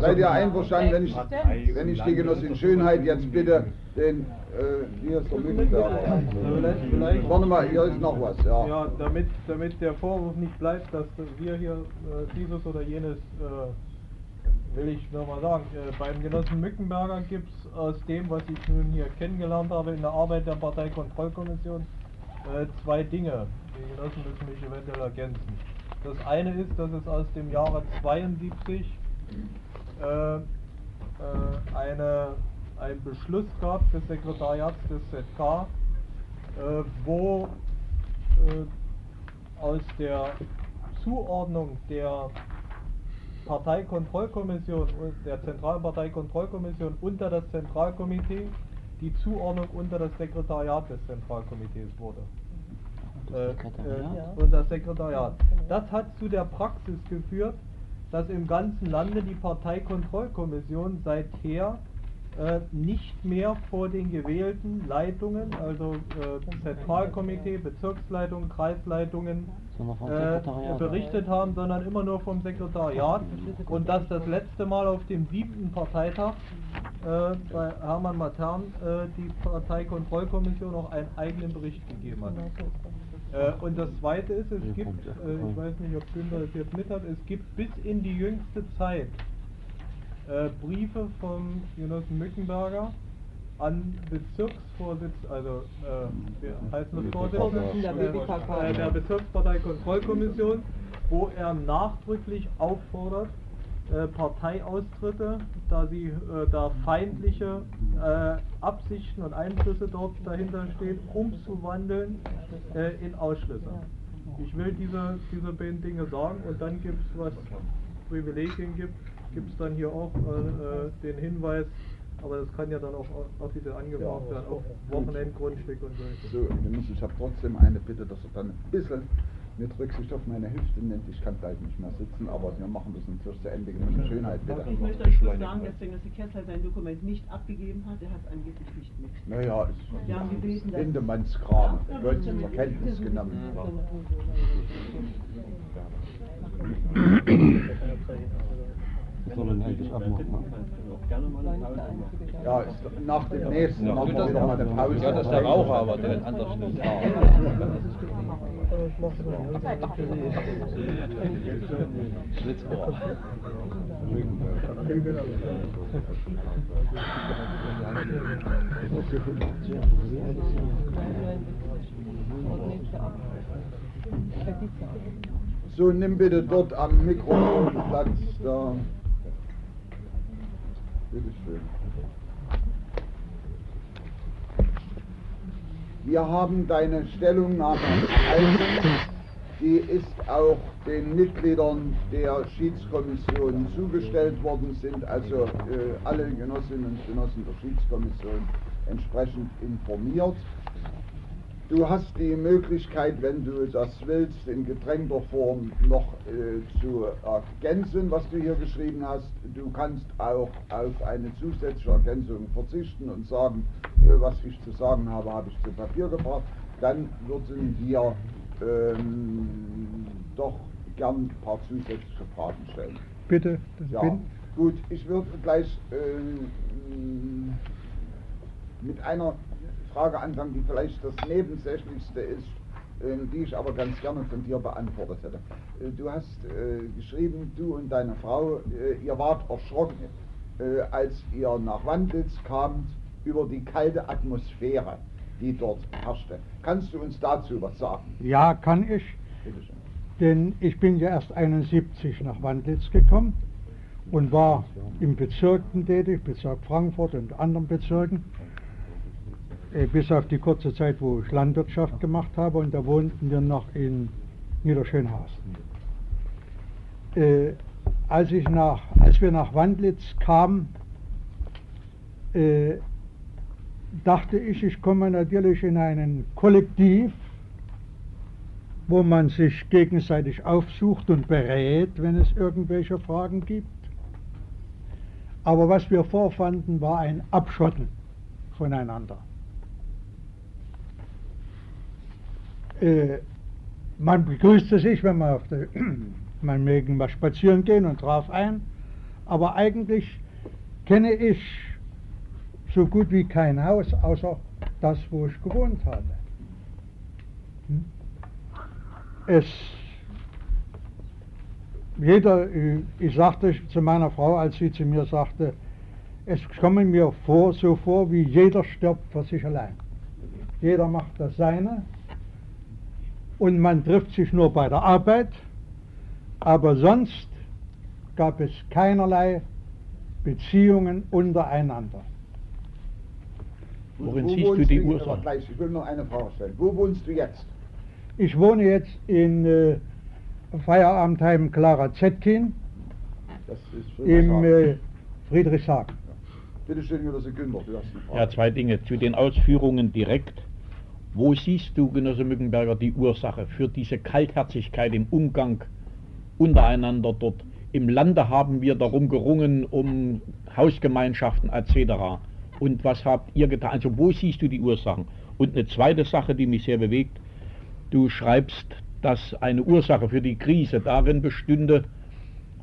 Seid ihr einverstanden, wenn ich, wenn ich die Genossin Schönheit jetzt bitte den, äh, hier ist der vielleicht, Warte mal, hier ist noch was, ja. ja, damit, damit der Vorwurf nicht bleibt, dass wir hier äh, dieses oder jenes, äh, will ich nur mal sagen, äh, beim Genossen Mückenberger gibt es aus dem, was ich nun hier kennengelernt habe in der Arbeit der Parteikontrollkommission, äh, zwei Dinge. Die Genossen müssen mich eventuell ergänzen. Das eine ist, dass es aus dem Jahre 72 äh, äh, eine, einen Beschluss gab des Sekretariats des ZK, äh, wo äh, aus der Zuordnung der Parteikontrollkommission und der Zentralparteikontrollkommission unter das Zentralkomitee die Zuordnung unter das Sekretariat des Zentralkomitees wurde. Äh, äh, und das Sekretariat. Das hat zu der Praxis geführt, dass im ganzen Lande die Parteikontrollkommission seither äh, nicht mehr vor den gewählten Leitungen, also äh, Zentralkomitee, Bezirksleitungen, Kreisleitungen, äh, berichtet haben, sondern immer nur vom Sekretariat. Und dass das letzte Mal auf dem siebten Parteitag äh, bei Hermann Matern äh, die Parteikontrollkommission auch einen eigenen Bericht gegeben hat. Äh, und das zweite ist, es gibt, äh, ich weiß nicht, ob Günther das jetzt mit hat, es gibt bis in die jüngste Zeit äh, Briefe vom Genossen Mückenberger an Bezirksvorsitz, also äh, wie heißt das Vorsitzender Vorsitzender BBKK. äh, der Bezirksparteikontrollkommission, wo er nachdrücklich auffordert, äh, Parteiaustritte, da sie äh, da feindliche äh, Absichten und Einflüsse dort dahinter stehen, umzuwandeln äh, in Ausschlüsse. Ich will diese, diese beiden Dinge sagen und dann gibt es, was Privilegien gibt, gibt es dann hier auch äh, äh, den Hinweis, aber das kann ja dann auch offiziell angebracht werden, auf Wochenendgrundstück und so. So, ich habe trotzdem eine Bitte, dass er dann ein bisschen mit Rücksicht auf meine Hüfte nimmt. Ich kann gleich nicht mehr sitzen, aber wir machen das natürlich zu Ende. Genossen Schönheit, bitte. Ich möchte euch nur sagen, dass der Genosse Kessler sein Dokument nicht abgegeben hat, er hat es angeblich nicht mit. Naja, Wir haben gebeten, ist dass- Hindemanns-Kram. Wird zur Kenntnis genommen. Wir sollen eigentlich abmachen. Ja, ist, nach dem nächsten machen wir wieder mal eine Pause. Ja, das ist der Raucher, aber der ist anders schnell. Schlitzohr. So, nimm bitte dort am Mikrofon Platz. Da. Bitteschön. Wir haben deine Stellungnahme erhalten. Die ist auch den Mitgliedern der Schiedskommission zugestellt worden, sind also äh, alle Genossinnen und Genossen der Schiedskommission entsprechend informiert. Du hast die Möglichkeit, wenn du das willst, in gedrängter Form noch äh, zu ergänzen, was du hier geschrieben hast. Du kannst auch auf eine zusätzliche Ergänzung verzichten und sagen, was ich zu sagen habe, habe ich zu Papier gebracht. Dann würden wir ähm, doch gern ein paar zusätzliche Fragen stellen. Bitte, das Ja, bin. gut, ich würde gleich ähm, mit einer Frage anfangen, die vielleicht das Nebensächlichste ist, ähm, die ich aber ganz gerne von dir beantwortet hätte. Äh, Du hast äh, geschrieben, du und deine Frau, äh, ihr wart erschrocken, äh, als ihr nach Wandlitz kamt über die kalte Atmosphäre, die dort herrschte. Kannst du uns dazu was sagen? Ja, kann ich, Bitte schön. denn ich bin ja erst 71 nach Wandlitz gekommen und war im Bezirken tätig, Bezirk Frankfurt und anderen Bezirken, äh, bis auf die kurze Zeit, wo ich Landwirtschaft gemacht habe und da wohnten wir noch in Niederschönhausen. Äh, als, ich nach, als wir nach Wandlitz kamen, äh, dachte ich, ich komme natürlich in einen Kollektiv, wo man sich gegenseitig aufsucht und berät, wenn es irgendwelche Fragen gibt. Aber was wir vorfanden, war ein Abschotten voneinander. Äh, man begrüßte sich, wenn man auf der, man mögen mal spazieren gehen und traf ein, Aber eigentlich kenne ich so gut wie kein Haus, außer das, wo ich gewohnt habe. Hm? Es, jeder, äh, ich sagte zu meiner Frau, als sie zu mir sagte, es komme mir vor, so vor, wie jeder stirbt für sich allein. Jeder macht das Seine und man trifft sich nur bei der Arbeit, aber sonst gab es keinerlei Beziehungen untereinander. Worin Wo siehst du wohnst die? Ursache? Ich will noch eine Frage stellen. Wo wohnst du jetzt? Ich wohne jetzt in äh, Feierabendheim Clara Zetkin Das ist im Friedrichshagen. äh, Friedrichshagen. Bitte schön, Günther, du hast eine Frage. Ja, zwei Dinge. Zu den Ausführungen direkt. Wo siehst du, Genosse Mückenberger, die Ursache für diese Kaltherzigkeit im Umgang untereinander dort? Im Lande haben wir darum gerungen, um Hausgemeinschaften etc. Und was habt ihr getan? Also wo siehst du die Ursachen? Und eine zweite Sache, die mich sehr bewegt, du schreibst, dass eine Ursache für die Krise darin bestünde,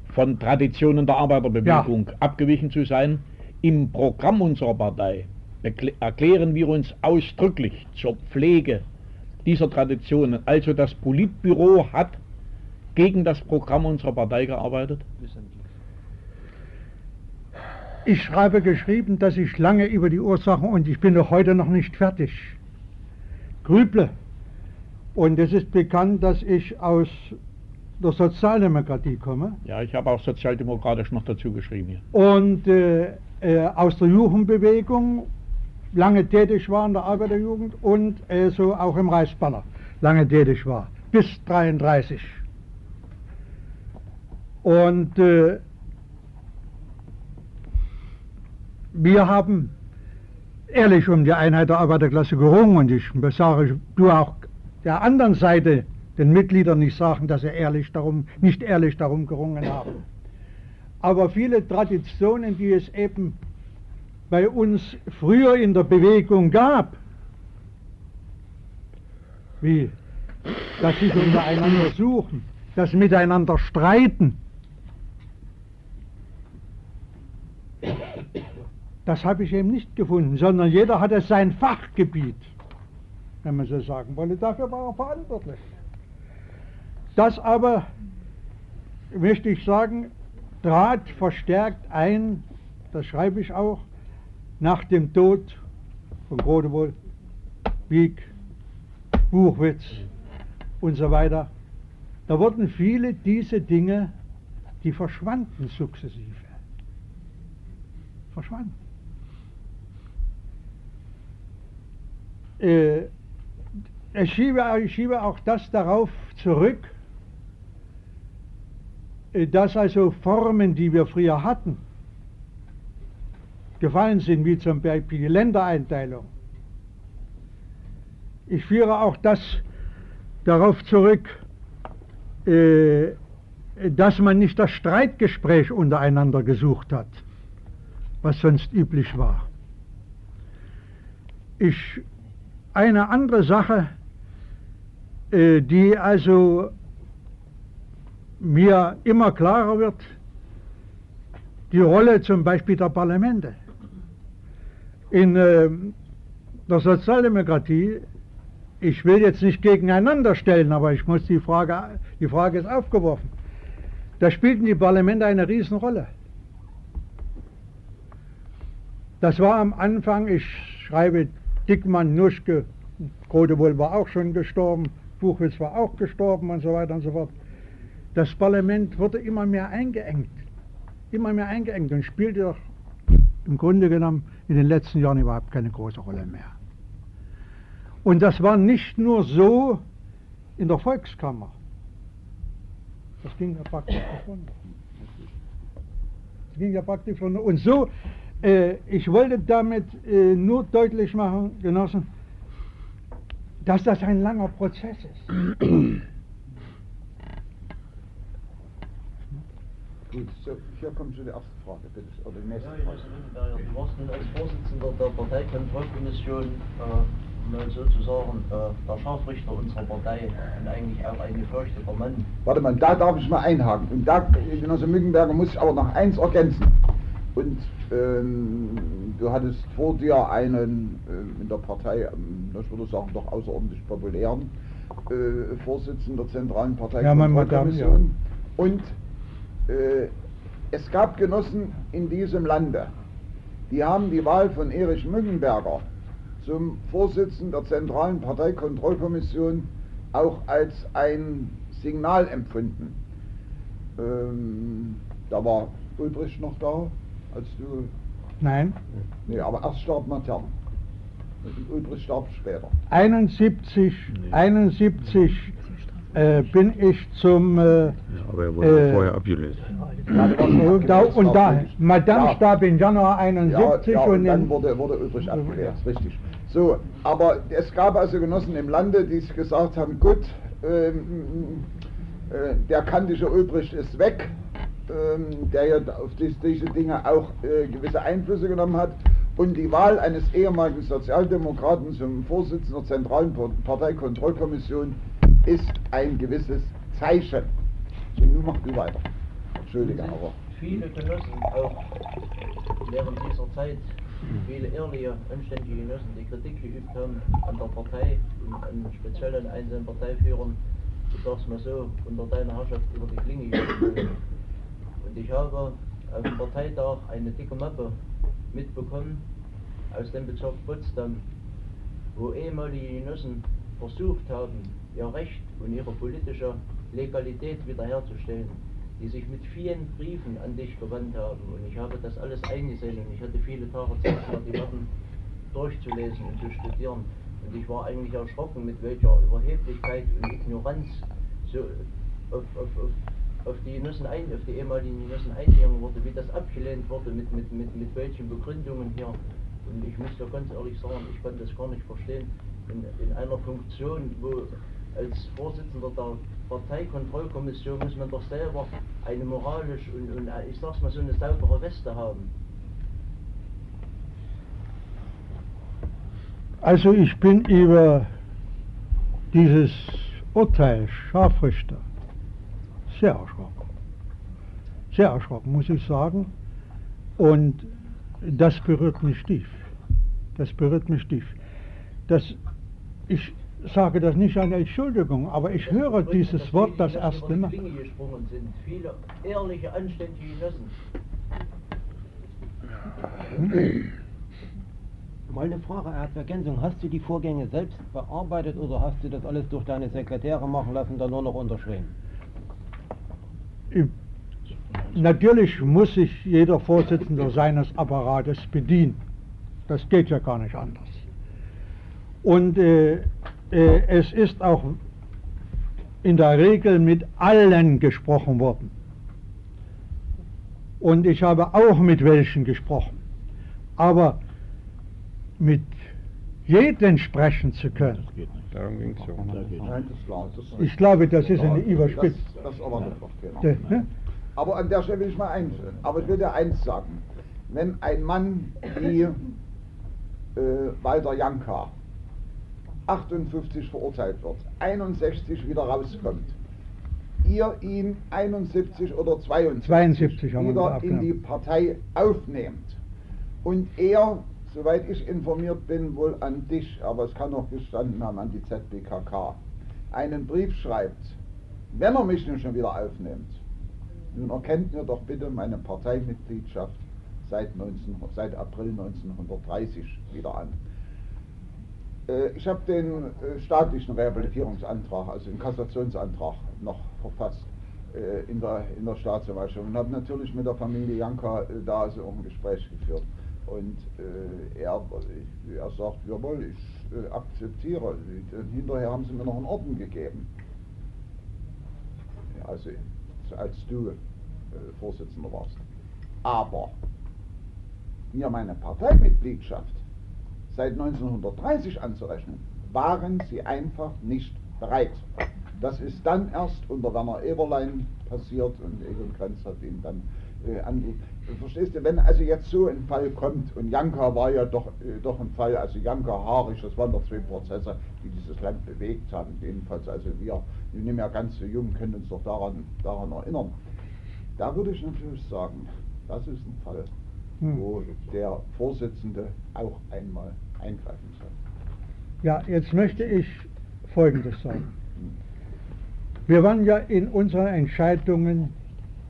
von Traditionen der Arbeiterbewegung abgewichen zu sein. Im Programm unserer Partei erklären wir uns ausdrücklich zur Pflege dieser Traditionen. Also das Politbüro hat gegen das Programm unserer Partei gearbeitet. Ich habe geschrieben, dass ich lange über die Ursachen und ich bin noch heute noch nicht fertig. Grüble. Und es ist bekannt, dass ich aus der Sozialdemokratie komme Ja, ich habe auch sozialdemokratisch noch dazu geschrieben hier. und äh, äh, aus der Jugendbewegung lange tätig war in der Arbeiterjugend und äh, so auch im Reichsbanner lange tätig war, bis 33. Und äh, wir haben ehrlich um die Einheit der Arbeiterklasse gerungen und ich sage, du auch der anderen Seite, den Mitgliedern nicht sagen, dass sie ehrlich darum, nicht ehrlich darum gerungen haben. Aber viele Traditionen, die es eben bei uns früher in der Bewegung gab, wie das sich untereinander suchen, das Miteinander streiten, das habe ich eben nicht gefunden, sondern jeder hatte sein Fachgebiet, wenn man so sagen wolle. Dafür war er verantwortlich. Das aber, möchte ich sagen, trat verstärkt ein, das schreibe ich auch, nach dem Tod von Grotewohl, Wieck, Buchwitz und so weiter. Da wurden viele diese Dinge, die verschwanden sukzessive. Verschwanden. Äh, ich, schiebe, ich schiebe auch das darauf zurück, äh, dass also Formen, die wir früher hatten, gefallen sind, wie zum Beispiel die Ländereinteilung. Ich führe auch das darauf zurück, äh, dass man nicht das Streitgespräch untereinander gesucht hat, was sonst üblich war. Ich, eine andere Sache, äh, die also mir immer klarer wird, die Rolle zum Beispiel der Parlamente. In äh, der Sozialdemokratie, ich will jetzt nicht gegeneinander stellen, aber ich muss die Frage, die Frage ist aufgeworfen. Da spielten die Parlamente eine Riesenrolle. Das war am Anfang, ich schreibe Dickmann, Nuschke, Grotewohl war auch schon gestorben, Buchwitz war auch gestorben und so weiter und so fort. Das Parlament wurde immer mehr eingeengt, immer mehr eingeengt und spielte doch im Grunde genommen in den letzten Jahren überhaupt keine große Rolle mehr. Und das war nicht nur so in der Volkskammer. Das ging ja praktisch davon. Das ging ja praktisch von. Und so, äh, ich wollte damit äh, nur deutlich machen, Genossen, dass das ein langer Prozess ist. Gut, so, hier kommt schon die erste Frage, bitte. Oder die nächste Ja, Frage. Jonas Lindenberger, du warst nun als Vorsitzender der Parteikontrollkommission äh, mal sozusagen äh, der Scharfrichter unserer Partei und eigentlich auch ein gefürchteter Mann. Warte mal, da darf ich mal einhaken. Und da, Genosse Mückenberger, muss ich aber noch eins ergänzen. Und ähm, du hattest vor dir einen äh, in der Partei, ähm, ich würde sagen, doch außerordentlich populären äh, Vorsitzenden der Zentralen Partei Ja, mein Madame, ja. Und es gab Genossen in diesem Lande, die haben die Wahl von Erich Mückenberger zum Vorsitzenden der Zentralen Parteikontrollkommission auch als ein Signal empfunden. Ähm, da war Ulbricht noch da, als du. Nein, Nee, aber erst starb Matern. Ulbricht starb später. 71, 71 äh, bin ich zum äh, Ja, aber er wurde Äh, vorher abgelöst. Ja, da, abgelöst, und da. Madame Ja. starb im Januar Ja, 71 ja, und und dann in, wurde, wurde Ulbricht abgewehrt, richtig. So, aber es gab also Genossen im Lande, die sich gesagt haben, gut, ähm, äh, der kantische Ulbricht ist weg, ähm, der ja auf dies, diese Dinge auch äh, gewisse Einflüsse genommen hat. Und die Wahl eines ehemaligen Sozialdemokraten zum Vorsitzenden der Zentralen Parteikontrollkommission ist ein gewisses Zeichen. So, nun mach du weiter. Entschuldige, aber. Viele Genossen, auch während dieser Zeit, viele ehrliche, anständige Genossen, die Kritik geübt haben an der Partei und an speziell an einzelnen Parteiführern, ich sag's mal so, unter deiner Herrschaft über die Klinge gegangen. Und ich habe auf dem Parteitag eine dicke Mappe mitbekommen aus dem Bezirk Potsdam, wo ehemalige Genossen versucht haben, ihr Recht und ihre politische Legalität wiederherzustellen, die sich mit vielen Briefen an dich gewandt haben. Und ich habe das alles eingesehen und ich hatte viele Tage Zeit, die Mappen durchzulesen und zu studieren. Und ich war eigentlich erschrocken, mit welcher Überheblichkeit und Ignoranz so auf, auf, auf, auf die Genossen ein, auf die ehemaligen Genossen eingegangen wurde, wie das abgelehnt wurde, mit, mit, mit, mit welchen Begründungen hier. Und ich muss ja ganz ehrlich sagen, ich konnte das gar nicht verstehen. In, in einer Funktion, wo als Vorsitzender der Parteikontrollkommission muss man doch selber eine moralisch und, und äh, ich sag's mal so eine saubere Weste haben. also ich bin über dieses Urteil Scharfrichter sehr erschrocken. Sehr erschrocken, muss ich sagen. Und das berührt mich tief. Das berührt mich tief. Das, ich sage das nicht als Entschuldigung, aber ich höre dieses Wort das erste Mal. Viele ehrliche, anständige Genossen. Mal eine Frage, Herr Ergänzung. Hast du die Vorgänge selbst bearbeitet oder hast du das alles durch deine Sekretäre machen lassen, dann nur noch unterschrieben? Natürlich muss sich jeder Vorsitzende seines Apparates bedienen. Das geht ja gar nicht anders. Und äh, äh, es ist auch in der Regel mit allen gesprochen worden. Und ich habe auch mit welchen gesprochen. Aber mit jedem sprechen zu können, Das geht nicht. Darum ging es ja. Nicht. das. Das ich glaube, das ist eine das, Überspitzung. das erwartet doch keiner. De- ne? Aber an der Stelle will ich mal eins, aber ich will dir eins sagen. Wenn ein Mann wie äh, Walter Janka 58 verurteilt wird, 61 wieder rauskommt, ihr ihn 71 oder 72, 72 haben wir wieder in die Partei aufnehmt. Und er, soweit ich informiert bin, wohl an dich, aber es kann auch gestanden haben, an die ZBKK, einen Brief schreibt, wenn er mich nun schon wieder aufnimmt, nun erkennt mir doch bitte meine Parteimitgliedschaft seit, 19, seit April 1930 wieder an. Äh, Ich habe den äh, staatlichen Rehabilitierungsantrag, also den Kassationsantrag noch verfasst äh, in der, in der Staatsanwaltschaft und habe natürlich mit der Familie Janka da so ein Gespräch geführt. Und äh, er, er sagt, jawohl, ich äh, akzeptiere. Hinterher haben sie mir noch einen Orden gegeben. Also als du äh, Vorsitzender warst. Aber mir meine Parteimitgliedschaft seit 1930 anzurechnen, waren sie einfach nicht bereit. Das ist dann erst unter Werner Eberlein passiert und Egon Krenz hat ihn dann äh, angeht. Verstehst du, wenn also jetzt so ein Fall kommt, und Janka war ja doch, äh, doch ein Fall, also Janka Harisch, das waren doch zwei Prozesse, die dieses Land bewegt haben, jedenfalls, also wir, wir sind ja ganz so jung, können uns doch daran, daran erinnern. Da würde ich natürlich sagen, das ist ein Fall, Hm. wo der Vorsitzende auch einmal eingreifen soll. Ja, jetzt möchte ich Folgendes sagen. Wir waren ja in unseren Entscheidungen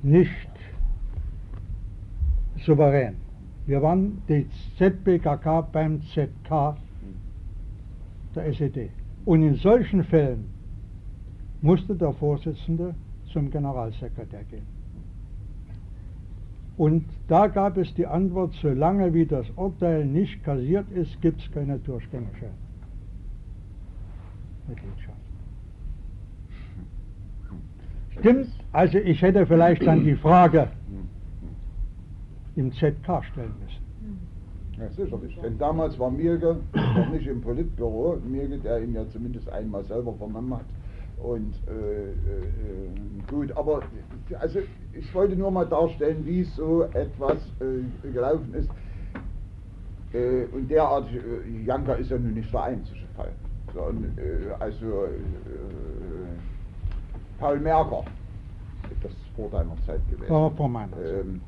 nicht souverän. Wir waren die ZBKK beim ZK der SED. Und in solchen Fällen musste der Vorsitzende zum Generalsekretär gehen. Und da gab es die Antwort, solange wie das Urteil nicht kassiert ist, gibt es keine durchgängige Mitgliedschaft. Stimmt, also ich hätte vielleicht dann die Frage im ZK stellen müssen. Ja, sicherlich. Denn damals war Mirge noch nicht im Politbüro, Mirge, der ihn ja zumindest einmal selber vernommen hat. Und äh, äh, gut, aber also ich wollte nur mal darstellen, wie so etwas äh, gelaufen ist. Äh, und derart, äh, Janka ist ja nun nicht der einzige Fall. Sondern, äh, also äh, Paul Merker, das ist vor deiner Zeit gewesen. Vor- vor meiner Zeit. Ähm,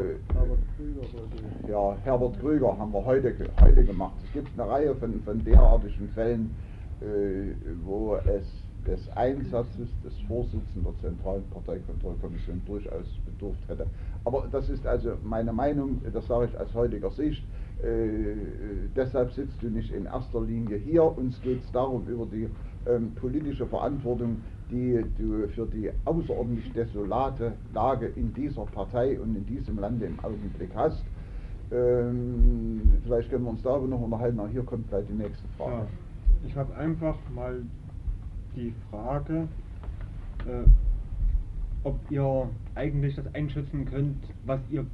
äh, ja, Herbert Krüger haben wir heute, heute gemacht. Es gibt eine Reihe von, von derartigen Fällen, äh, wo es des Einsatzes des Vorsitzenden der Zentralen Parteikontrollkommission durchaus bedurft hätte. Aber das ist also meine Meinung, das sage ich aus heutiger Sicht. Äh, deshalb sitzt du nicht in erster Linie hier. Uns geht es darum, über die ähm, politische Verantwortung, die du für die außerordentlich desolate Lage in dieser Partei und in diesem Lande im Augenblick hast. Ähm, vielleicht können wir uns darüber noch unterhalten, aber hier kommt gleich die nächste Frage. Ja, ich habe einfach mal die Frage, äh, ob ihr eigentlich das einschätzen könnt, was ihr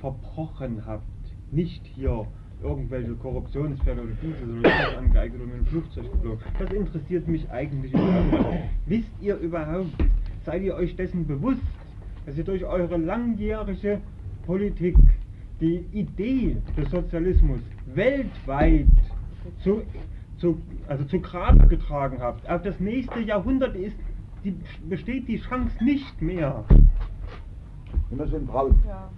verbrochen habt. Nicht hier irgendwelche Korruptionsfälle oder dieses oder das angeeignet oder mit Flugzeug geflogen. Das interessiert mich eigentlich überhaupt. Wisst ihr überhaupt, seid ihr euch dessen bewusst, dass ihr durch eure langjährige Politik die Idee des Sozialismus weltweit zu, zu, also zu Grabe getragen habt. Auf das nächste Jahrhundert ist, die, besteht die Chance nicht mehr. Sind braun. Ja.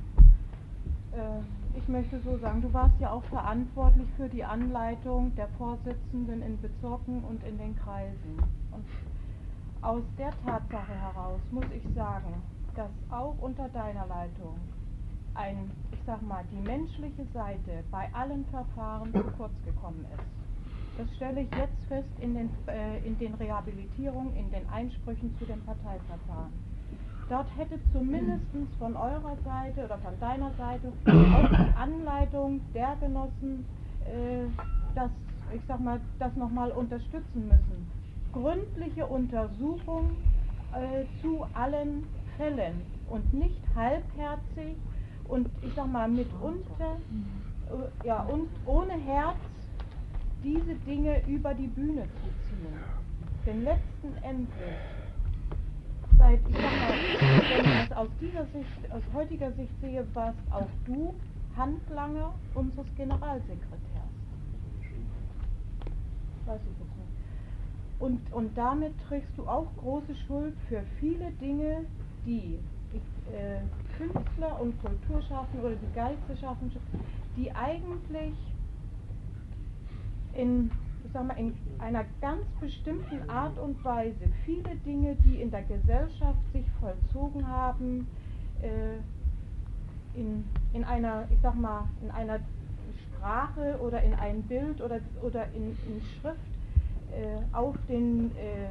Äh, ich möchte so sagen, du warst ja auch verantwortlich für die Anleitung der Vorsitzenden in Bezirken und in den Kreisen. Und aus der Tatsache heraus muss ich sagen, dass auch unter deiner Leitung ein, ich sag mal, die menschliche Seite bei allen Verfahren zu kurz gekommen ist. Das stelle ich jetzt fest in den, äh, in den Rehabilitierungen, in den Einsprüchen zu den Parteiverfahren. Dort hätte zumindest von eurer Seite oder von deiner Seite auch die Anleitung der Genossen äh, das, ich sag mal, das nochmal unterstützen müssen. Gründliche Untersuchung äh, zu allen Fällen und nicht halbherzig und ich sag mal mitunter äh, ja, und ohne Herz diese Dinge über die Bühne zu ziehen. Denn letzten Endes seit, ich sag mal, wenn ich das aus dieser Sicht, aus heutiger Sicht sehe, warst auch du Handlanger unseres Generalsekretärs. Weiß ich jetzt nicht. Und, und damit trägst du auch große Schuld für viele Dinge, die äh, Künstler und Kulturschaffende oder die Geisteschaffenden, die eigentlich in, sag mal, in einer ganz bestimmten Art und Weise viele Dinge, die in der Gesellschaft sich vollzogen haben, äh, in, in einer, ich sag mal, in einer Sprache oder in ein Bild oder, oder in, in Schrift äh, auf den äh,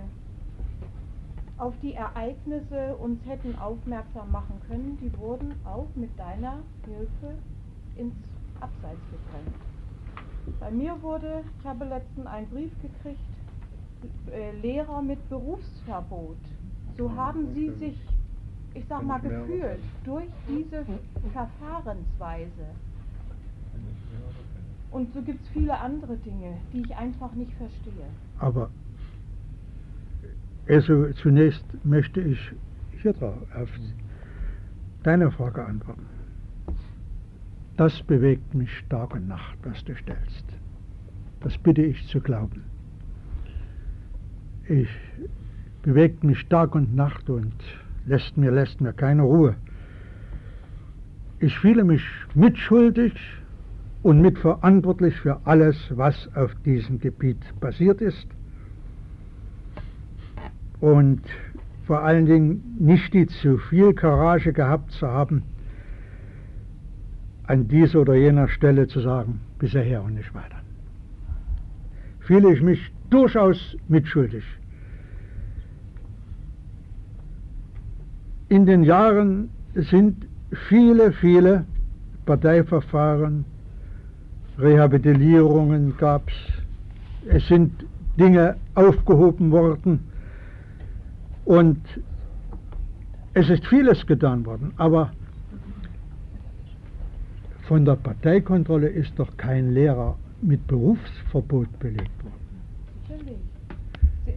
auf die Ereignisse uns hätten aufmerksam machen können, die wurden auch mit deiner Hilfe ins Abseits gedrängt. Bei mir wurde, ich habe letztens einen Brief gekriegt, äh, Lehrer mit Berufsverbot. So haben sie sich, ich sag mal, gefühlt durch diese Verfahrensweise. Und so gibt es viele andere Dinge, die ich einfach nicht verstehe. Aber also zunächst möchte ich hier drauf. auf- deine Frage antworten. Das bewegt mich Tag und Nacht, was du stellst. Das bitte ich zu glauben. Ich bewegt mich Tag und Nacht und lässt mir, lässt mir keine Ruhe. Ich fühle mich mitschuldig und mitverantwortlich für alles, was auf diesem Gebiet passiert ist. Und vor allen Dingen nicht die zu viel Courage gehabt zu haben, an dieser oder jener Stelle zu sagen, bisher her und nicht weiter. Fühle ich mich durchaus mitschuldig. In den Jahren sind viele, viele Parteiverfahren, Rehabilitierungen gab es, es sind Dinge aufgehoben worden und es ist vieles getan worden, aber von der Parteikontrolle ist doch kein Lehrer mit Berufsverbot belegt worden. Natürlich.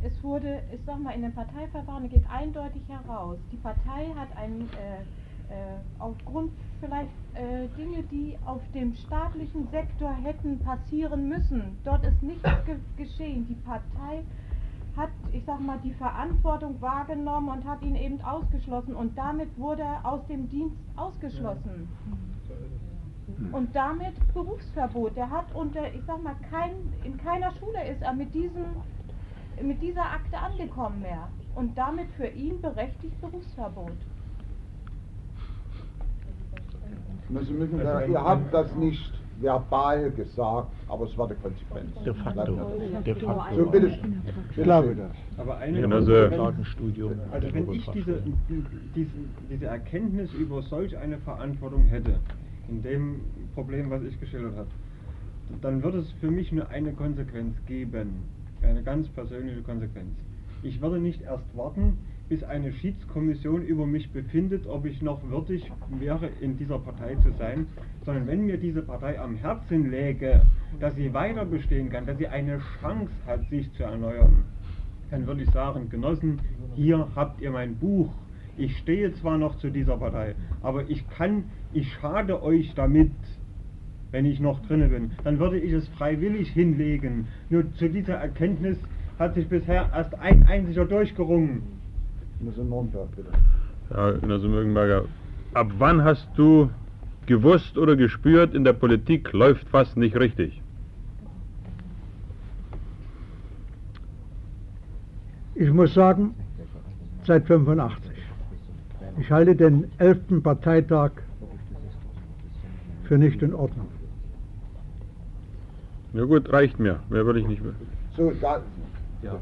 Es wurde, ich sag mal, in den Parteiverfahren geht eindeutig heraus, die Partei hat ein, äh, äh, aufgrund vielleicht äh, Dinge, die auf dem staatlichen Sektor hätten passieren müssen, dort ist nichts ge geschehen. Die Partei hat, ich sag mal, die Verantwortung wahrgenommen und hat ihn eben ausgeschlossen und damit wurde er aus dem Dienst ausgeschlossen. Und damit Berufsverbot. Der hat unter, ich sag mal, kein, in keiner Schule ist er mit diesem, mit dieser Akte angekommen mehr. Und damit für ihn berechtigt Berufsverbot. Also müssen wir, ihr habt das nicht verbal gesagt, aber es war die Konsequenz. De facto. De facto. So, bitte. Ich glaube das. Aber eine Genau, Sache, so wenn-. Also wenn ich diese, diese, diese Erkenntnis über solch eine Verantwortung hätte, in dem Problem, was ich geschildert habe, dann würde es für mich nur eine Konsequenz geben, eine ganz persönliche Konsequenz. Ich würde nicht erst warten, bis eine Schiedskommission über mich befindet, ob ich noch würdig wäre, in dieser Partei zu sein, sondern wenn mir diese Partei am Herzen läge, dass sie weiter bestehen kann, dass sie eine Chance hat, sich zu erneuern, dann würde ich sagen, Genossen, hier habt ihr mein Buch. Ich stehe zwar noch zu dieser Partei, aber ich kann, ich schade euch damit, wenn ich noch drinne bin. Dann würde ich es freiwillig hinlegen. Nur zu dieser Erkenntnis hat sich bisher erst ein einziger durchgerungen. Muss in Nürnberg, bitte. Ja, Genosse Mögenberger, ab wann hast du gewusst oder gespürt, in der Politik läuft was nicht richtig? Ich muss sagen, seit 85. Ich halte den 11. Parteitag für nicht in Ordnung. Ja gut, reicht mir. Mehr will ich nicht mehr. So, da, Ja,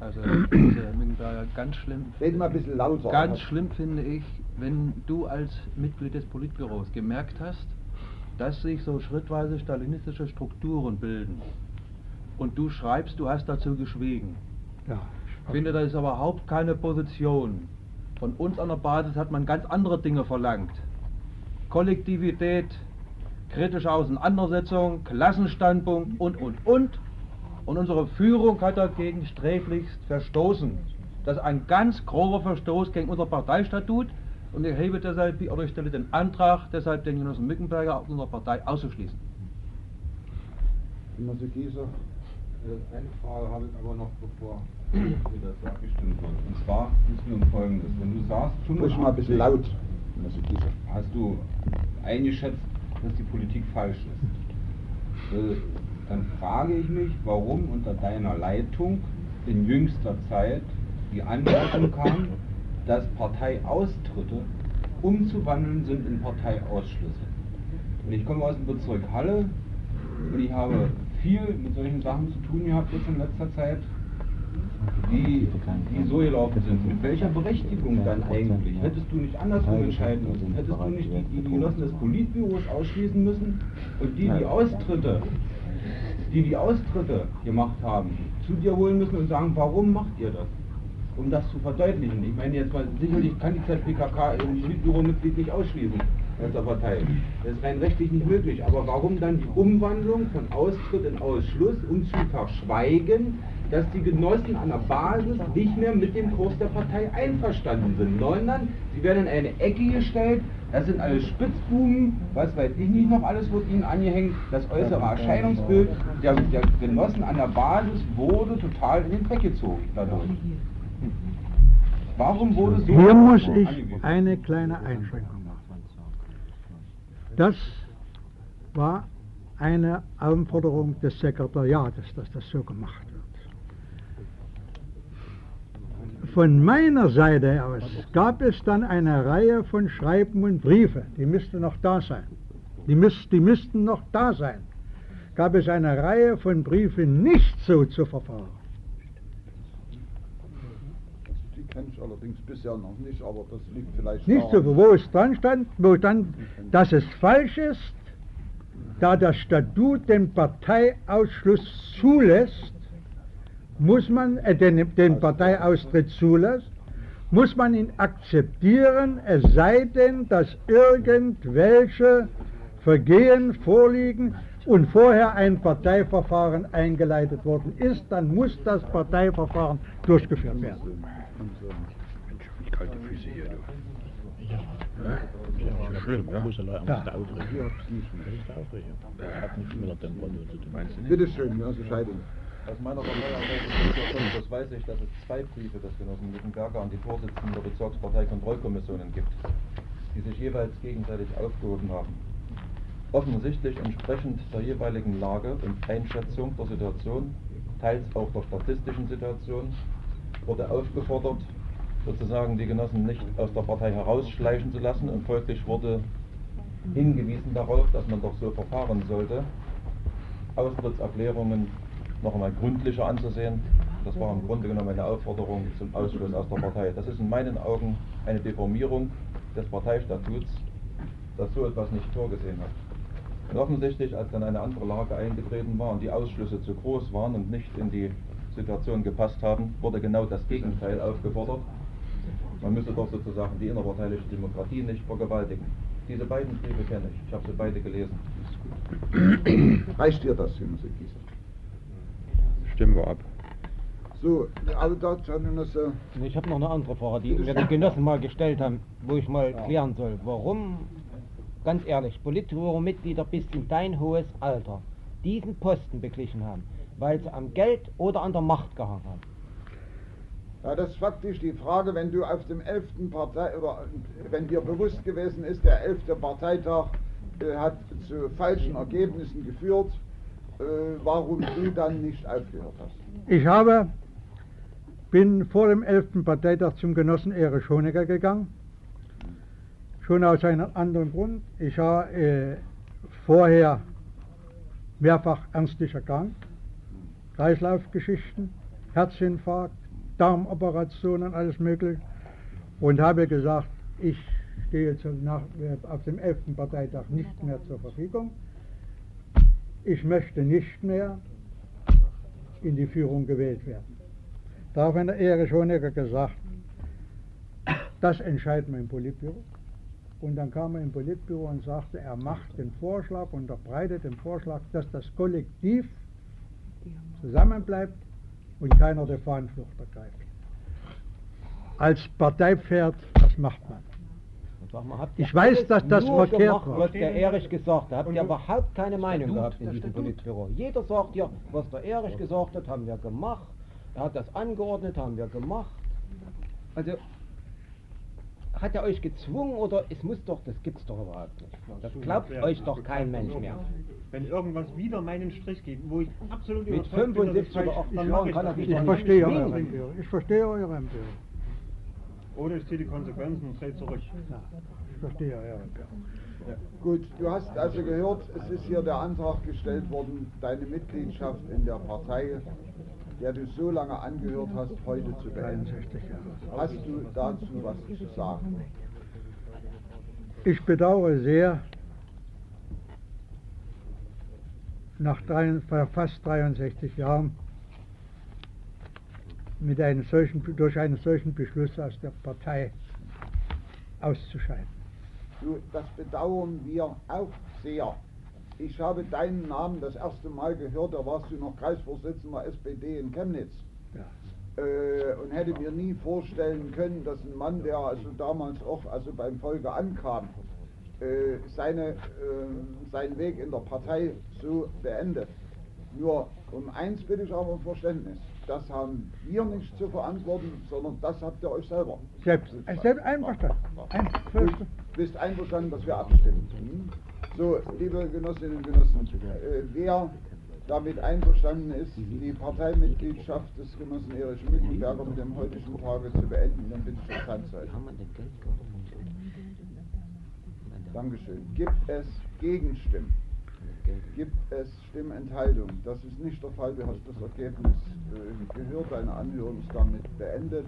also Herr Müngenberger, ganz schlimm. Red mal ein bisschen lauter. Ganz schlimm finde ich, wenn du als Mitglied des Politbüros gemerkt hast, dass sich so schrittweise stalinistische Strukturen bilden. Und du schreibst, du hast dazu geschwiegen. Ja, Ich finde, das ist überhaupt keine Position. Von uns an der Basis hat man ganz andere Dinge verlangt. Kollektivität, kritische Auseinandersetzung, Klassenstandpunkt und, und, und. Und unsere Führung hat dagegen sträflichst verstoßen. Das ist ein ganz grober Verstoß gegen unser Parteistatut. Und ich hebe deshalb, oder ich stelle den Antrag, deshalb den Genossen Mückenberger aus unserer Partei auszuschließen. Genosse Gieser. Äh, Eine Frage habe ich aber noch, bevor wir das abgestimmt wird. Und zwar es mir um Folgendes. Wenn du sagst, Sprich mal ein bisschen laut. Hast du eingeschätzt, dass die Politik falsch ist. Äh, Dann frage ich mich, warum unter deiner Leitung in jüngster Zeit die Anmerkung kam, dass Parteiaustritte umzuwandeln sind in Parteiausschlüsse. Und ich komme aus dem Bezirk Halle und ich habe viel mit solchen Sachen zu tun gehabt jetzt in letzter Zeit, die, die so gelaufen sind. Mit welcher Berechtigung dann eigentlich? Hättest du nicht andersrum entscheiden müssen? Hättest du nicht die, die Genossen des Politbüros ausschließen müssen und die, die Austritte, die die Austritte gemacht haben, zu dir holen müssen und sagen, warum macht ihr das? Um das zu verdeutlichen. Ich meine jetzt mal, sicherlich kann die ZPKK ein Politbüro-Mitglied nicht ausschließen aus der Partei. Das ist rein rechtlich nicht möglich. Aber warum dann die Umwandlung von Austritt in Ausschluss, um zu verschweigen, dass die Genossen an der Basis nicht mehr mit dem Kurs der Partei einverstanden sind, sondern sie werden in eine Ecke gestellt, das sind alles Spitzbuben, was weiß ich nicht noch alles wird ihnen angehängt, das äußere Erscheinungsbild der, der Genossen an der Basis wurde total in den Dreck gezogen dadurch. Warum wurde so... Hier muss ich eine kleine Einschränkung machen. Das war eine Anforderung des Sekretariates, dass das so gemacht wird. Von meiner Seite aus gab es dann eine Reihe von Schreiben und Briefe, die müssten noch da sein. Die, müß, die müssten noch da sein. Gab es eine Reihe von Briefen, nicht so zu verfahren. Die kenne ich allerdings bisher noch nicht, aber das liegt vielleicht Nicht so, wo es dran stand, wo dann, dass es falsch ist, da das Statut den Parteiausschluss zulässt, muss man, äh, den, den Parteiaustritt zulässt, muss man ihn akzeptieren, es sei denn, dass irgendwelche Vergehen vorliegen und vorher ein Parteiverfahren eingeleitet worden ist, dann muss das Parteiverfahren durchgeführt werden. Kalte Füße hier, du. Ja, ist schlimm, ja. Brüsseler Angst Ja. der Aufregung. Das ist der Aufregung. Das hat nichts mit der Temperatur zu tun. Bitte schön, Genosse Scheiding. Aus meiner Parteiarbeit das weiß ich, dass es zwei Briefe des Genossen Wittenberger an die Vorsitzenden der Bezirksparteikontrollkommissionen gibt, die sich jeweils gegenseitig aufgehoben haben. Offensichtlich entsprechend der jeweiligen Lage und Einschätzung der Situation, teils auch der statistischen Situation, wurde aufgefordert, sozusagen die Genossen nicht aus der Partei herausschleichen zu lassen und folglich wurde hingewiesen darauf, dass man doch so verfahren sollte, Austrittserklärungen noch einmal gründlicher anzusehen. Das war im Grunde genommen eine Aufforderung zum Ausschluss aus der Partei. Das ist in meinen Augen eine Deformierung des Parteistatuts, das so etwas nicht vorgesehen hat. Und offensichtlich, als dann eine andere Lage eingetreten war und die Ausschlüsse zu groß waren und nicht in die Situation gepasst haben, wurde genau das Gegenteil aufgefordert. Man müsse doch sozusagen die innerparteiliche Demokratie nicht vergewaltigen. Diese beiden Briefe kenne ich. Ich habe sie beide gelesen. Reicht dir das, Genosse Gieser? Stimmen wir ab. So, also dazu, Genosse, Ich habe noch eine andere Frage, die mir die Genossen mal gestellt haben, wo ich mal klären soll. Warum, ganz ehrlich, Politbüro-Mitglieder bis in dein hohes Alter diesen Posten beglichen haben? Weil sie am Geld oder an der Macht gehangen haben. Ja, das ist faktisch die Frage, wenn du auf dem 11. Partei, oder wenn dir bewusst gewesen ist, der 11. Parteitag äh, hat zu falschen Ergebnissen geführt, warum du dann nicht aufgehört hast. Ich habe, bin vor dem 11. Parteitag zum Genossen Erich Honecker gegangen. Schon aus einem anderen Grund. Ich war äh, vorher mehrfach ernstlich erkrankt. Kreislaufgeschichten, Herzinfarkt, Darmoperationen, alles mögliche. Und habe gesagt, ich stehe nach, äh, auf dem 11. Parteitag nicht mehr zur Verfügung. Ich möchte nicht mehr in die Führung gewählt werden. Daraufhin hat Erich Honecker gesagt, das entscheidet mein Politbüro. Und dann kam er im Politbüro und sagte, er macht den Vorschlag, unterbreitet den Vorschlag, dass das Kollektiv zusammenbleibt und keiner der Fahnenflucht ergreift. Als Parteipferd, das macht man. Ich weiß, dass das verkehrt gemacht, war. was der Erich gesagt hat. Habt ihr überhaupt keine Meinung Statut, gehabt in diesem. Politbüro? Jeder sagt ja, was der Erich gesagt hat, haben wir gemacht. Er hat das angeordnet, haben wir gemacht. Also, hat er euch gezwungen oder es muss doch, das gibt's doch überhaupt nicht. Das glaubt euch doch kein Mensch mehr. Wenn irgendwas wieder meinen Strich geht, wo ich absolut Mit überzeugt bin, dass es 75 oder falsch ist, 80 dann Jahren kann er das sich nicht. Ich verstehe eure Empörung. Ich verstehe eure Empörung. Oder ich ziehe die Konsequenzen und drehe zurück. Ich verstehe eure Empörung. Gut, du hast also gehört, es ist hier der Antrag gestellt worden, deine Mitgliedschaft in der Partei, der du so lange angehört hast, heute zu beenden. 63 Jahre. Hast du dazu was zu sagen? Ich bedauere sehr, nach drei, fast 63 Jahren mit einem solchen, durch einen solchen Beschluss aus der Partei auszuscheiden. Das bedauern wir auch sehr. ich habe deinen Namen das erste Mal gehört, da warst du noch Kreisvorsitzender SPD in Chemnitz. Äh, und hätte mir nie vorstellen können, dass ein Mann, der also damals auch also beim Volke ankam, äh, seine, äh, seinen Weg in der Partei so beendet. Nur um eins bitte ich aber um Verständnis. Das haben wir nicht zu verantworten, sondern das habt ihr euch selber. Selbst, äh, selbst einverstanden. Ein, Du bist einverstanden, dass wir abstimmen. Hm? So, liebe Genossinnen und Genossen, äh, wer damit einverstanden ist, die Parteimitgliedschaft des Genossen Erich Mückenberger mit dem heutigen Tage zu beenden, dann bitte ich das Handzeichen. Dankeschön. Gibt es Gegenstimmen? Gibt es Stimmenthaltung? Das ist nicht der Fall. Du hast das Ergebnis äh, gehört. Deine Anhörung ist damit beendet.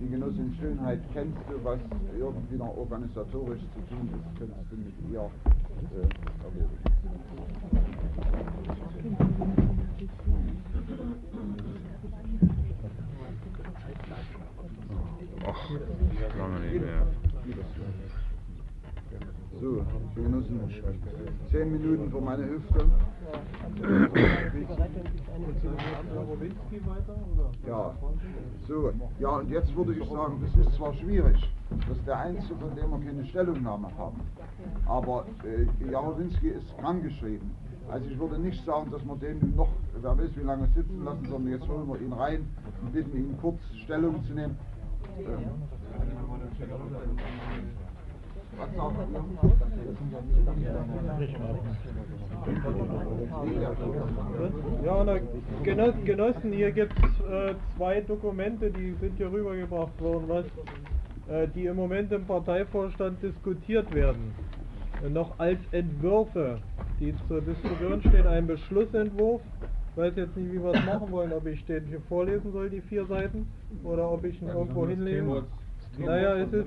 Die Genossin Schönheit kennst du, was irgendwie noch organisatorisch zu tun ist, könntest du mit ihr äh, erledigen. Ach, lange nicht mehr. So, die Genossen, zehn Minuten vor meine Hüfte. Ja, so, ja und jetzt würde ich sagen, das ist zwar schwierig, dass der Einzige, von dem wir keine Stellungnahme haben, aber äh, Jarowinski ist krankgeschrieben. Also ich würde nicht sagen, dass wir den noch, wer weiß wie lange sitzen lassen, sondern jetzt holen wir ihn rein und bitten ihn kurz Stellung zu nehmen. Ähm, Ja, na, Genoss, Genossen, hier gibt es äh, zwei Dokumente, die sind hier rübergebracht worden, was, äh, die im Moment im Parteivorstand diskutiert werden. Äh, noch als Entwürfe, die zur Diskussion stehen, ein Beschlussentwurf. Ich weiß jetzt nicht, wie wir es machen wollen, ob ich den hier vorlesen soll, die vier Seiten, oder ob ich ihn irgendwo hinlege. Naja, es ist,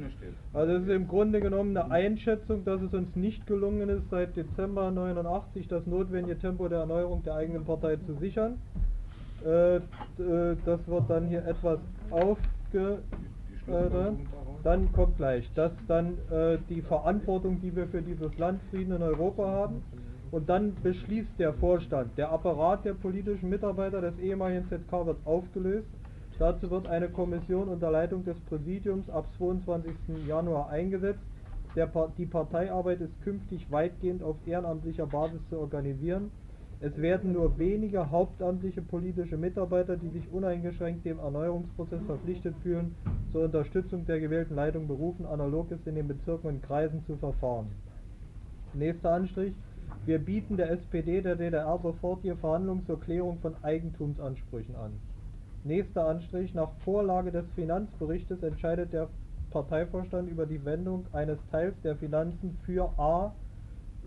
also es ist im Grunde genommen eine Einschätzung, dass es uns nicht gelungen ist, seit Dezember 89 das notwendige Tempo der Erneuerung der eigenen Partei zu sichern. Äh, äh, das wird dann hier etwas aufge... Äh, dann kommt gleich, dass dann äh, die Verantwortung, die wir für dieses Land Frieden in Europa haben, und dann beschließt der Vorstand, der Apparat der politischen Mitarbeiter des ehemaligen ZK wird aufgelöst Dazu wird eine Kommission unter Leitung des Präsidiums ab 22. Januar eingesetzt. Pa die Parteiarbeit ist künftig weitgehend auf ehrenamtlicher Basis zu organisieren. Es werden nur wenige hauptamtliche politische Mitarbeiter, die sich uneingeschränkt dem Erneuerungsprozess verpflichtet fühlen, zur Unterstützung der gewählten Leitung berufen, analog ist in den Bezirken und Kreisen zu verfahren. Nächster Anstrich. Wir bieten der SPD der DDR sofortige Verhandlungen zur Klärung von Eigentumsansprüchen an. Nächster Anstrich. Nach Vorlage des Finanzberichtes entscheidet der Parteivorstand über die Wendung eines Teils der Finanzen für a.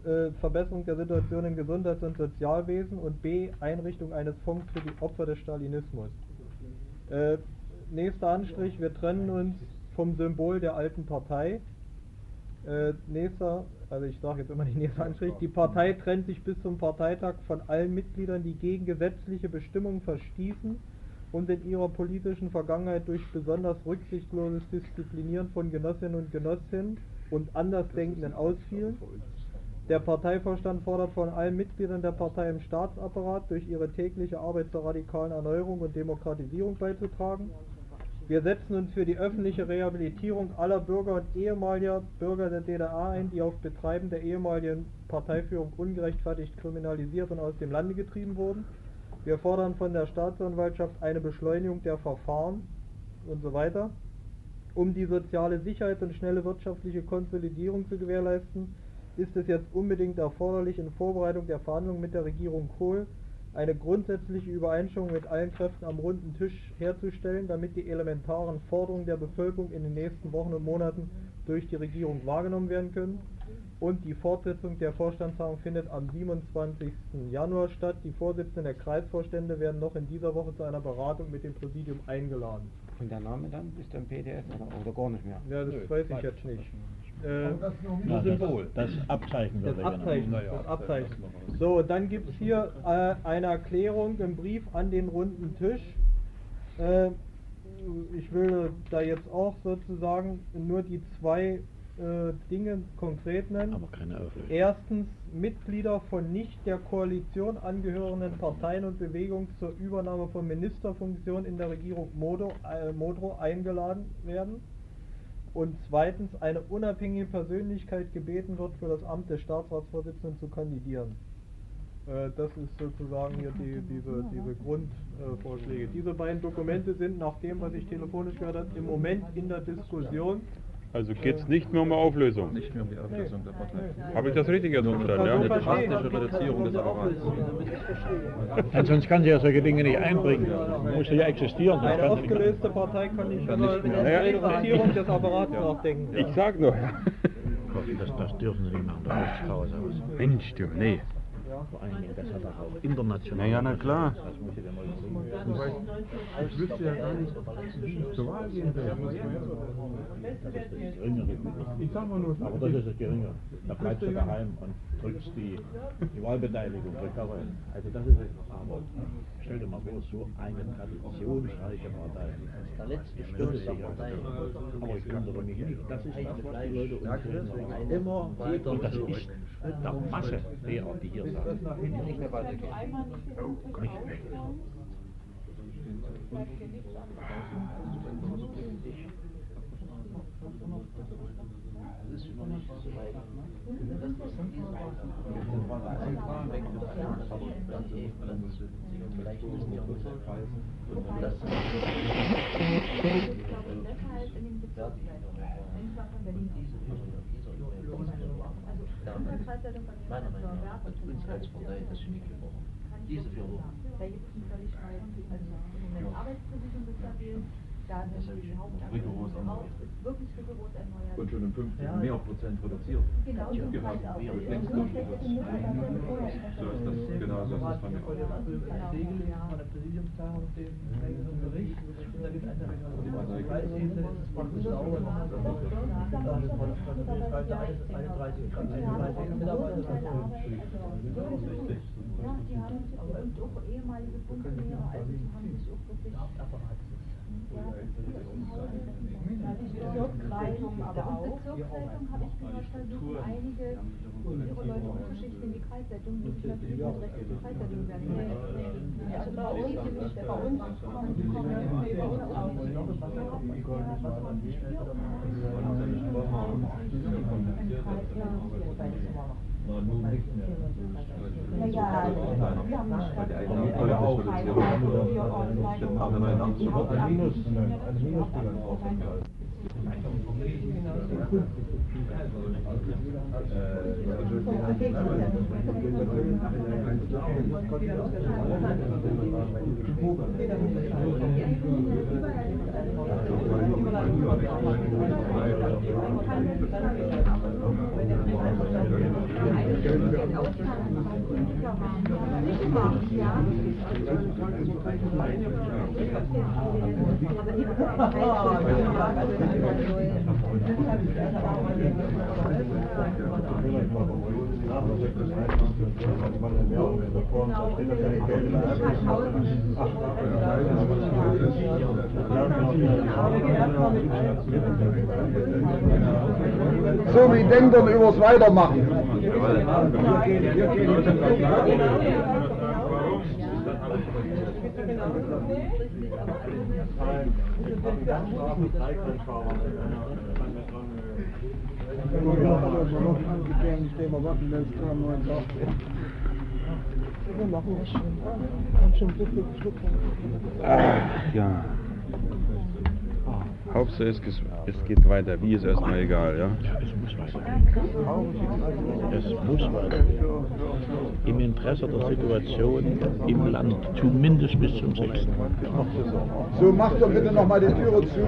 Äh, Verbesserung der Situation im Gesundheits- und Sozialwesen und b. Einrichtung eines Fonds für die Opfer des Stalinismus. Äh, nächster Anstrich. Wir trennen uns vom Symbol der alten Partei. Äh, nächster, also ich sage jetzt immer die nächste Anstrich, die Partei trennt sich bis zum Parteitag von allen Mitgliedern, die gegen gesetzliche Bestimmungen verstießen und in ihrer politischen Vergangenheit durch besonders rücksichtsloses Disziplinieren von Genossinnen und Genossinnen und Andersdenkenden ausfielen. Der Parteivorstand fordert von allen Mitgliedern der Partei im Staatsapparat durch ihre tägliche Arbeit zur radikalen Erneuerung und Demokratisierung beizutragen. Wir setzen uns für die öffentliche Rehabilitierung aller Bürger und ehemaliger Bürger der DDR ein, die auf Betreiben der ehemaligen Parteiführung ungerechtfertigt kriminalisiert und aus dem Lande getrieben wurden. Wir fordern von der Staatsanwaltschaft eine Beschleunigung der Verfahren und so weiter. Um die soziale Sicherheit und schnelle wirtschaftliche Konsolidierung zu gewährleisten, ist es jetzt unbedingt erforderlich, in Vorbereitung der Verhandlungen mit der Regierung Kohl eine grundsätzliche Übereinstimmung mit allen Kräften am runden Tisch herzustellen, damit die elementaren Forderungen der Bevölkerung in den nächsten Wochen und Monaten durch die Regierung wahrgenommen werden können und die Fortsetzung der Vorstandstagung findet am 27. Januar statt. Die Vorsitzenden der Kreisvorstände werden noch in dieser Woche zu einer Beratung mit dem Präsidium eingeladen. Und der Name dann ist dann PDF oder, oder gar nicht mehr? Ja, das Nö, weiß ich jetzt nicht. Äh, Na, das, das Abzeichen das Abzeichen, das Abzeichen. So, dann gibt es hier äh, eine Erklärung im Brief an den runden Tisch. Äh, ich will da jetzt auch sozusagen nur die zwei äh, Dinge konkret nennen. Aber keine Auflösung. Erstens Mitglieder von nicht der Koalition angehörenden Parteien und Bewegungen zur Übernahme von Ministerfunktionen in der Regierung Modo, äh, Modrow eingeladen werden. Und zweitens eine unabhängige Persönlichkeit gebeten wird, für das Amt des Staatsratsvorsitzenden zu kandidieren. Äh, Das ist sozusagen hier die, diese, diese Grundvorschläge. Diese beiden Dokumente sind nach dem, was ich telefonisch gehört habe, im Moment in der Diskussion. Also geht es nicht mehr um eine Auflösung. Nicht mehr um die Auflösung der Partei. Habe ich das richtig jetzt verstanden? Eine Ja? drastische Reduzierung des Apparats. Ja, sonst kann sie ja solche Dinge nicht einbringen. Muss ja existieren. Eine aufgelöste Partei kann nicht Kann über nicht mehr. eine. Reduzierung des Apparats nachdenken. Ich sag nur, das, das dürfen sie nicht machen, da macht's Chaos aus. Mensch, du, nee. Dingen, das hat auch international. Na ja, na klar. Das muss ich dir mal überlegen. Ich wüsste ja gar nicht, wie ich zur Wahl gehen will. Das ist das Geringere. Ich sag mal nur, Aber das ist das Geringere. Da bleibst du daheim und drückst die, die Wahlbeteiligung drückt da rein. Also das ist. Aber stell dir mal vor, so eine traditionsreiche Partei. Der letzte ist der. Partei. Aber ich wundere mich nicht. Das ist das, was die Leute uns Immer weiter und das ist der Masse derer, die hier sagen. Nicht mehr weitergehen. Oh, nicht weg. Das ist noch nicht so weit. Meiner Meinung nach hat uns als Partei das Genick gebrochen. Diese vier Wochen. Da gibt es völlig also Arbeitsbesitzung wird stabil, da Hauptakteure Rigoros auch, wirklich rigoros erneuert. Und schon um 15 mehr Prozent reduziert. Genau, Ja, das genau. heißt auch, das vorher So ist das, genau so ist das bei mir auch. Segel von der Präsidiumstagung dem längeren Bericht. Da gibt es eine Kreisebene, das ist praktisch sauber. Von von der Bildseite 31 31 Mitarbeiter. Ja, die haben sich auch ehemalige Bundeswehr, also die haben sich auch wirklich. Bezirksleitung aber auch. Bezirksleitung habe ich gehört, versuchen einige ihre Leute umzuschichten in die Kreisleitung, die nicht recht in die Kreisleitung werden. Also bei uns, bei uns kommen die bei uns auch ja, wir haben eine Stadt, Tolle Ausreduzierung. die Hauptamtlichen. So, wie denkt ihr übers Weitermachen? Wir machen das schon. Ach, ja. Hauptsache es, ges- es geht weiter. Wie ist erstmal egal, ja? Es muss weitergehen. Es muss weitergehen. Im Interesse der Situation im Land, zumindest bis zum 6. So, macht doch bitte nochmal die Türe zu.